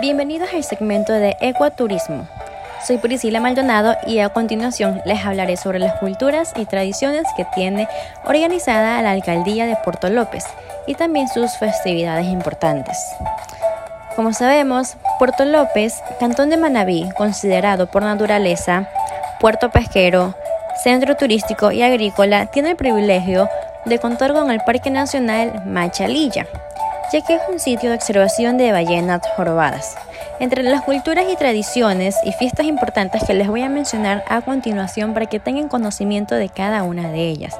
Bienvenidos al segmento de Ecuaturismo. Soy Priscila Maldonado y a continuación les hablaré sobre las culturas y tradiciones que tiene organizada la alcaldía de Puerto López y también sus festividades importantes. Como sabemos, Puerto López, cantón de Manabí, considerado por naturaleza puerto pesquero, centro turístico y agrícola, tiene el privilegio de contar con el Parque Nacional Machalilla ya que es un sitio de observación de ballenas jorobadas. Entre las culturas y tradiciones y fiestas importantes que les voy a mencionar a continuación para que tengan conocimiento de cada una de ellas.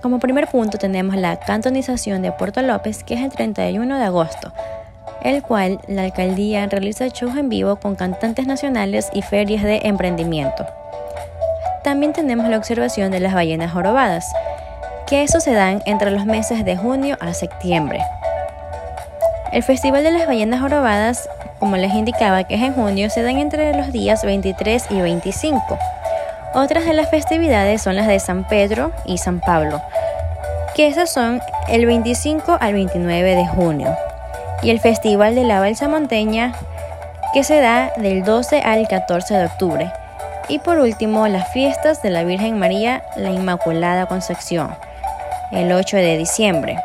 Como primer punto tenemos la cantonización de Puerto López, que es el 31 de agosto, el cual la alcaldía realiza shows en vivo con cantantes nacionales y ferias de emprendimiento. También tenemos la observación de las ballenas jorobadas, que eso se dan entre los meses de junio a septiembre. El Festival de las Ballenas Jorobadas, como les indicaba que es en junio, se dan entre los días 23 y 25. Otras de las festividades son las de San Pedro y San Pablo, que esas son el 25 al 29 de junio. Y el Festival de la Balsa Monteña, que se da del 12 al 14 de octubre. Y por último, las fiestas de la Virgen María, la Inmaculada Concepción, el 8 de diciembre.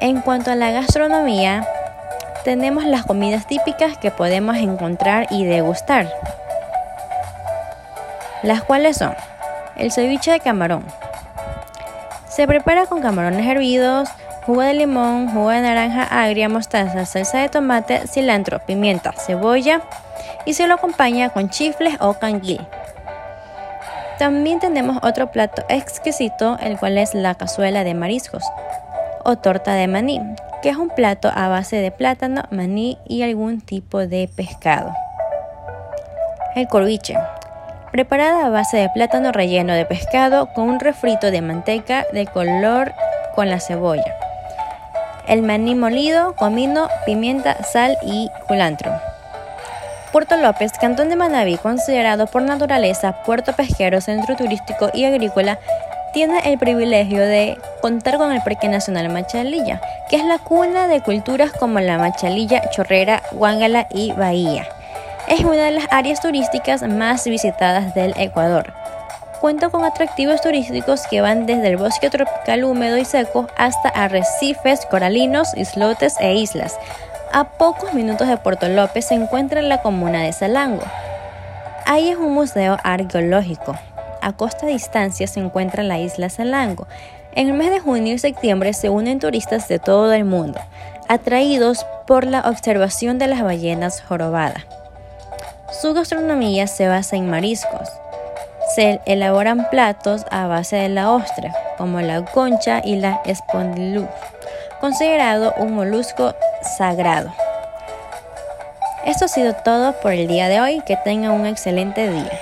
En cuanto a la gastronomía, tenemos las comidas típicas que podemos encontrar y degustar, las cuales son el ceviche de camarón. Se prepara con camarones hervidos, jugo de limón, jugo de naranja agria, mostaza, salsa de tomate, cilantro, pimienta, cebolla y se lo acompaña con chifles o canguil. También tenemos otro plato exquisito, el cual es la cazuela de mariscos o torta de maní, que es un plato a base de plátano, maní y algún tipo de pescado. El corviche, preparada a base de plátano relleno de pescado con un refrito de manteca de color con la cebolla. El maní molido, comino, pimienta, sal y culantro. Puerto López, Cantón de Manabí, considerado por naturaleza puerto pesquero, centro turístico y agrícola, tiene el privilegio de contar con el Parque Nacional Machalilla, que es la cuna de culturas como la Machalilla, Chorrera, Huángala y Bahía. Es una de las áreas turísticas más visitadas del Ecuador. Cuenta con atractivos turísticos que van desde el bosque tropical húmedo y seco hasta arrecifes, coralinos, islotes e islas, a pocos minutos de Puerto López se encuentra la comuna de Salango. Ahí es un museo arqueológico. A costa distancia se encuentra la isla Salango. En el mes de junio y septiembre se unen turistas de todo el mundo, atraídos por la observación de las ballenas jorobadas. Su gastronomía se basa en mariscos. Se elaboran platos a base de la ostra, como la concha y la espondilú, considerado un molusco sagrado. Esto ha sido todo por el día de hoy. Que tengan un excelente día.